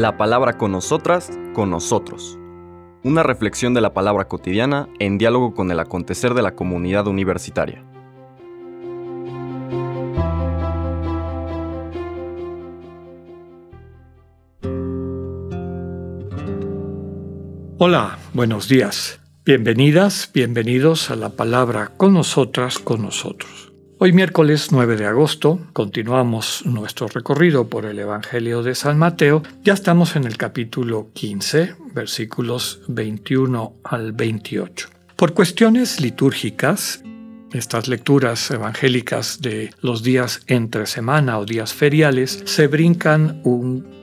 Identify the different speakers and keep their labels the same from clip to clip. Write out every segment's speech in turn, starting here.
Speaker 1: La palabra con nosotras, con nosotros. Una reflexión de la palabra cotidiana en diálogo con el acontecer de la comunidad universitaria.
Speaker 2: Hola, buenos días. Bienvenidas, bienvenidos a la palabra con nosotras, con nosotros. Hoy miércoles 9 de agosto continuamos nuestro recorrido por el Evangelio de San Mateo. Ya estamos en el capítulo 15, versículos 21 al 28. Por cuestiones litúrgicas, estas lecturas evangélicas de los días entre semana o días feriales se brincan un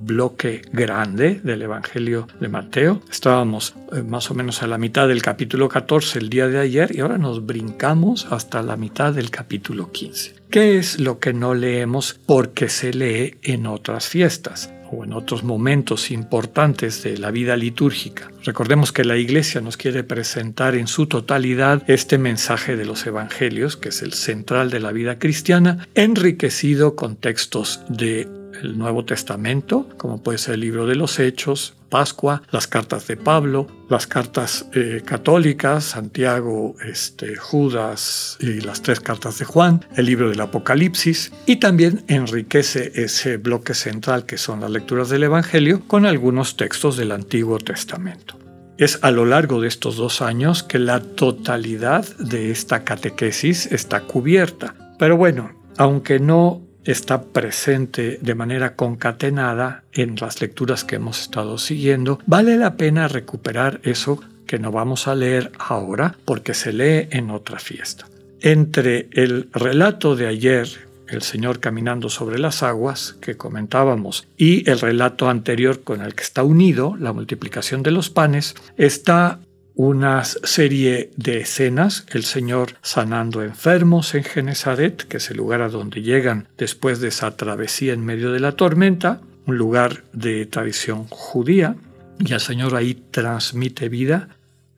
Speaker 2: bloque grande del Evangelio de Mateo. Estábamos eh, más o menos a la mitad del capítulo 14 el día de ayer y ahora nos brincamos hasta la mitad del capítulo 15. ¿Qué es lo que no leemos porque se lee en otras fiestas? o en otros momentos importantes de la vida litúrgica. Recordemos que la Iglesia nos quiere presentar en su totalidad este mensaje de los Evangelios, que es el central de la vida cristiana, enriquecido con textos de el Nuevo Testamento, como puede ser el libro de los Hechos, Pascua, las cartas de Pablo, las cartas eh, católicas, Santiago, este, Judas y las tres cartas de Juan, el libro del Apocalipsis, y también enriquece ese bloque central que son las lecturas del Evangelio con algunos textos del Antiguo Testamento. Es a lo largo de estos dos años que la totalidad de esta catequesis está cubierta. Pero bueno, aunque no está presente de manera concatenada en las lecturas que hemos estado siguiendo, vale la pena recuperar eso que no vamos a leer ahora porque se lee en otra fiesta. Entre el relato de ayer, el Señor caminando sobre las aguas, que comentábamos, y el relato anterior con el que está unido, la multiplicación de los panes, está una serie de escenas, el Señor sanando enfermos en Genezaret, que es el lugar a donde llegan después de esa travesía en medio de la tormenta, un lugar de tradición judía, y el Señor ahí transmite vida,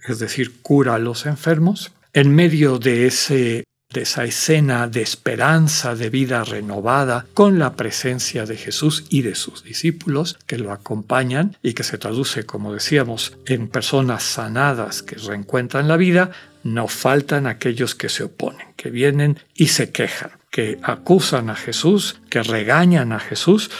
Speaker 2: es decir, cura a los enfermos. En medio de ese de esa escena de esperanza, de vida renovada, con la presencia de Jesús y de sus discípulos que lo acompañan y que se traduce, como decíamos, en personas sanadas que reencuentran la vida, no faltan aquellos que se oponen, que vienen y se quejan, que acusan a Jesús, que regañan a Jesús,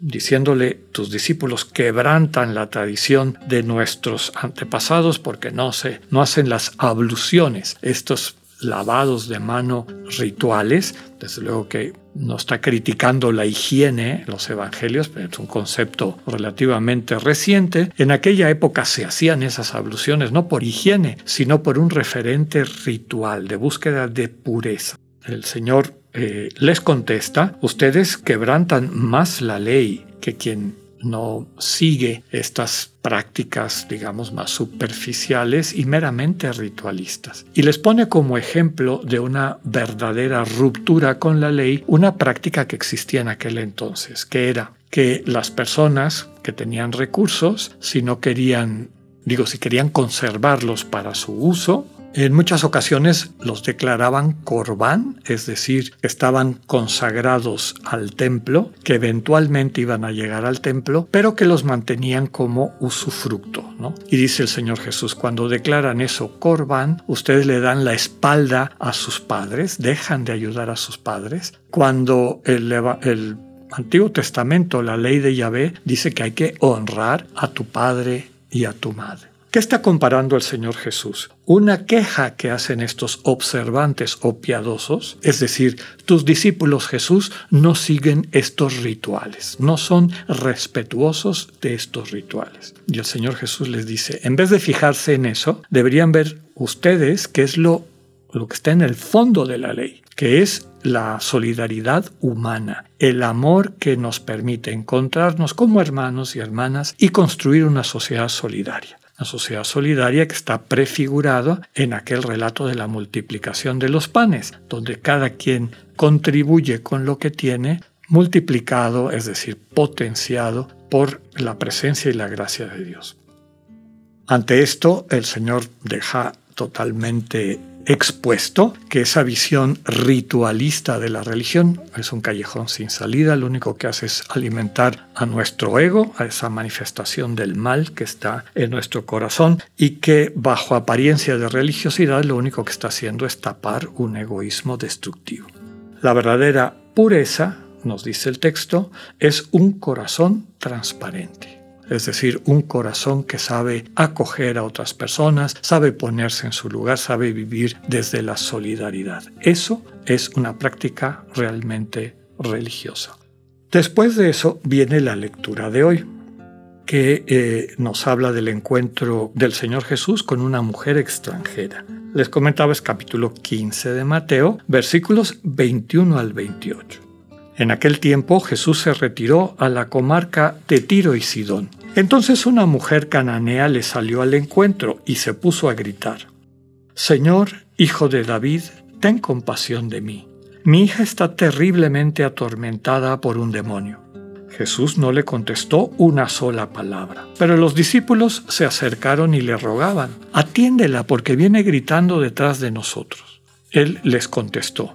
Speaker 2: diciéndole, tus discípulos quebrantan la tradición de nuestros antepasados porque no, se, no hacen las abluciones, estos lavados de mano rituales. Desde luego que no está criticando la higiene, los evangelios, pero es un concepto relativamente reciente. En aquella época se hacían esas abluciones no por higiene, sino por un referente ritual de búsqueda de pureza. El Señor eh, les contesta, ustedes quebrantan más la ley que quien no sigue estas prácticas, digamos, más superficiales y meramente ritualistas. Y les pone como ejemplo de una verdadera ruptura con la ley una práctica que existía en aquel entonces, que era que las personas que tenían recursos, si no querían, digo, si querían conservarlos para su uso, en muchas ocasiones los declaraban corbán, es decir, estaban consagrados al templo, que eventualmente iban a llegar al templo, pero que los mantenían como usufructo. ¿no? Y dice el Señor Jesús, cuando declaran eso corbán, ustedes le dan la espalda a sus padres, dejan de ayudar a sus padres. Cuando el, el Antiguo Testamento, la ley de Yahvé, dice que hay que honrar a tu padre y a tu madre. ¿Qué está comparando el Señor Jesús? Una queja que hacen estos observantes o piadosos, es decir, tus discípulos Jesús no siguen estos rituales, no son respetuosos de estos rituales. Y el Señor Jesús les dice, en vez de fijarse en eso, deberían ver ustedes qué es lo, lo que está en el fondo de la ley, que es la solidaridad humana, el amor que nos permite encontrarnos como hermanos y hermanas y construir una sociedad solidaria la sociedad solidaria que está prefigurada en aquel relato de la multiplicación de los panes, donde cada quien contribuye con lo que tiene, multiplicado, es decir, potenciado por la presencia y la gracia de Dios. Ante esto, el Señor deja totalmente expuesto que esa visión ritualista de la religión es un callejón sin salida, lo único que hace es alimentar a nuestro ego, a esa manifestación del mal que está en nuestro corazón y que bajo apariencia de religiosidad lo único que está haciendo es tapar un egoísmo destructivo. La verdadera pureza, nos dice el texto, es un corazón transparente es decir, un corazón que sabe acoger a otras personas, sabe ponerse en su lugar, sabe vivir desde la solidaridad. Eso es una práctica realmente religiosa. Después de eso viene la lectura de hoy, que eh, nos habla del encuentro del Señor Jesús con una mujer extranjera. Les comentaba es capítulo 15 de Mateo, versículos 21 al 28. En aquel tiempo Jesús se retiró a la comarca de Tiro y Sidón. Entonces una mujer cananea le salió al encuentro y se puso a gritar, Señor, hijo de David, ten compasión de mí. Mi hija está terriblemente atormentada por un demonio. Jesús no le contestó una sola palabra, pero los discípulos se acercaron y le rogaban, atiéndela porque viene gritando detrás de nosotros. Él les contestó,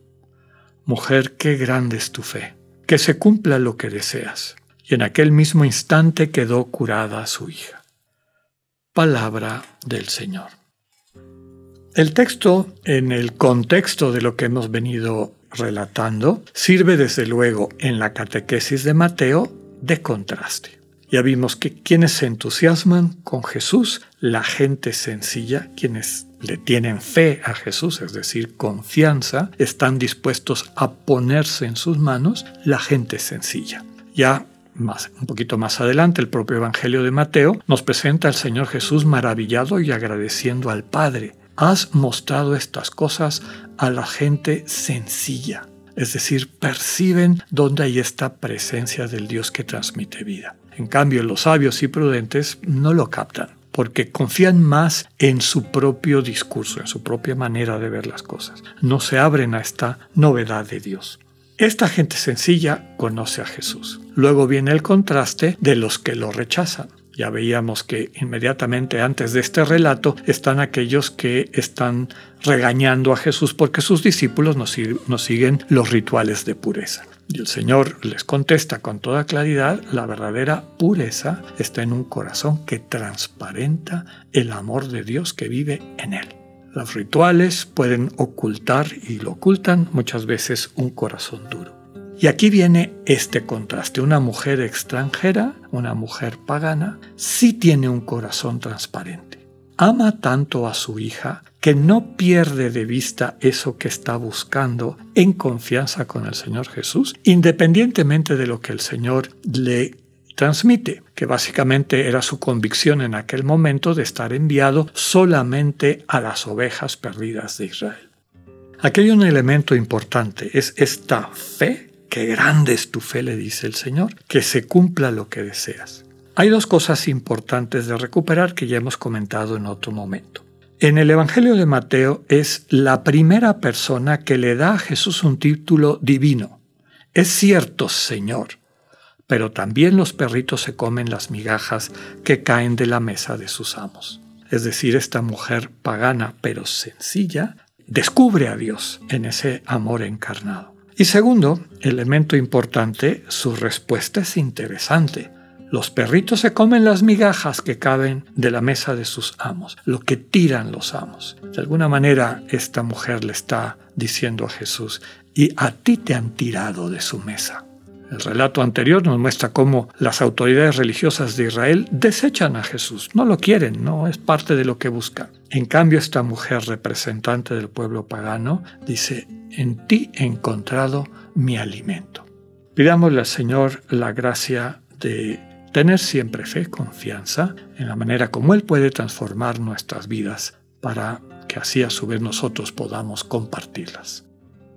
Speaker 2: Mujer, qué grande es tu fe, que se cumpla lo que deseas. Y en aquel mismo instante quedó curada su hija. Palabra del Señor. El texto, en el contexto de lo que hemos venido relatando, sirve desde luego en la catequesis de Mateo de contraste. Ya vimos que quienes se entusiasman con Jesús, la gente sencilla, quienes le tienen fe a Jesús, es decir, confianza, están dispuestos a ponerse en sus manos la gente sencilla. Ya más, un poquito más adelante, el propio Evangelio de Mateo nos presenta al Señor Jesús maravillado y agradeciendo al Padre. Has mostrado estas cosas a la gente sencilla, es decir, perciben dónde hay esta presencia del Dios que transmite vida. En cambio, los sabios y prudentes no lo captan porque confían más en su propio discurso, en su propia manera de ver las cosas. No se abren a esta novedad de Dios. Esta gente sencilla conoce a Jesús. Luego viene el contraste de los que lo rechazan. Ya veíamos que inmediatamente antes de este relato están aquellos que están regañando a Jesús porque sus discípulos no, siguen los rituales de pureza. Y el Señor les contesta con toda claridad, la verdadera pureza está en un corazón que transparenta el amor de Dios que vive en él. Los rituales pueden ocultar y lo ocultan muchas veces un corazón duro. Y aquí viene este contraste. Una mujer extranjera, una mujer pagana, sí tiene un corazón transparente. Ama tanto a su hija que no pierde de vista eso que está buscando en confianza con el Señor Jesús, independientemente de lo que el Señor le transmite, que básicamente era su convicción en aquel momento de estar enviado solamente a las ovejas perdidas de Israel. Aquí hay un elemento importante, es esta fe, que grande es tu fe, le dice el Señor, que se cumpla lo que deseas. Hay dos cosas importantes de recuperar que ya hemos comentado en otro momento. En el Evangelio de Mateo es la primera persona que le da a Jesús un título divino. Es cierto, Señor, pero también los perritos se comen las migajas que caen de la mesa de sus amos. Es decir, esta mujer pagana pero sencilla descubre a Dios en ese amor encarnado. Y segundo, elemento importante, su respuesta es interesante. Los perritos se comen las migajas que caben de la mesa de sus amos, lo que tiran los amos. De alguna manera esta mujer le está diciendo a Jesús, y a ti te han tirado de su mesa. El relato anterior nos muestra cómo las autoridades religiosas de Israel desechan a Jesús, no lo quieren, no es parte de lo que buscan. En cambio, esta mujer representante del pueblo pagano dice, en ti he encontrado mi alimento. Pidámosle al Señor la gracia de tener siempre fe, confianza en la manera como Él puede transformar nuestras vidas para que así a su vez nosotros podamos compartirlas.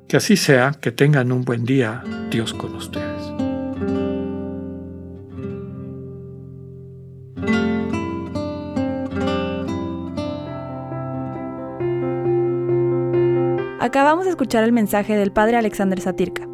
Speaker 2: Que así sea, que tengan un buen día, Dios con ustedes.
Speaker 3: Acabamos de escuchar el mensaje del Padre Alexander Satirka.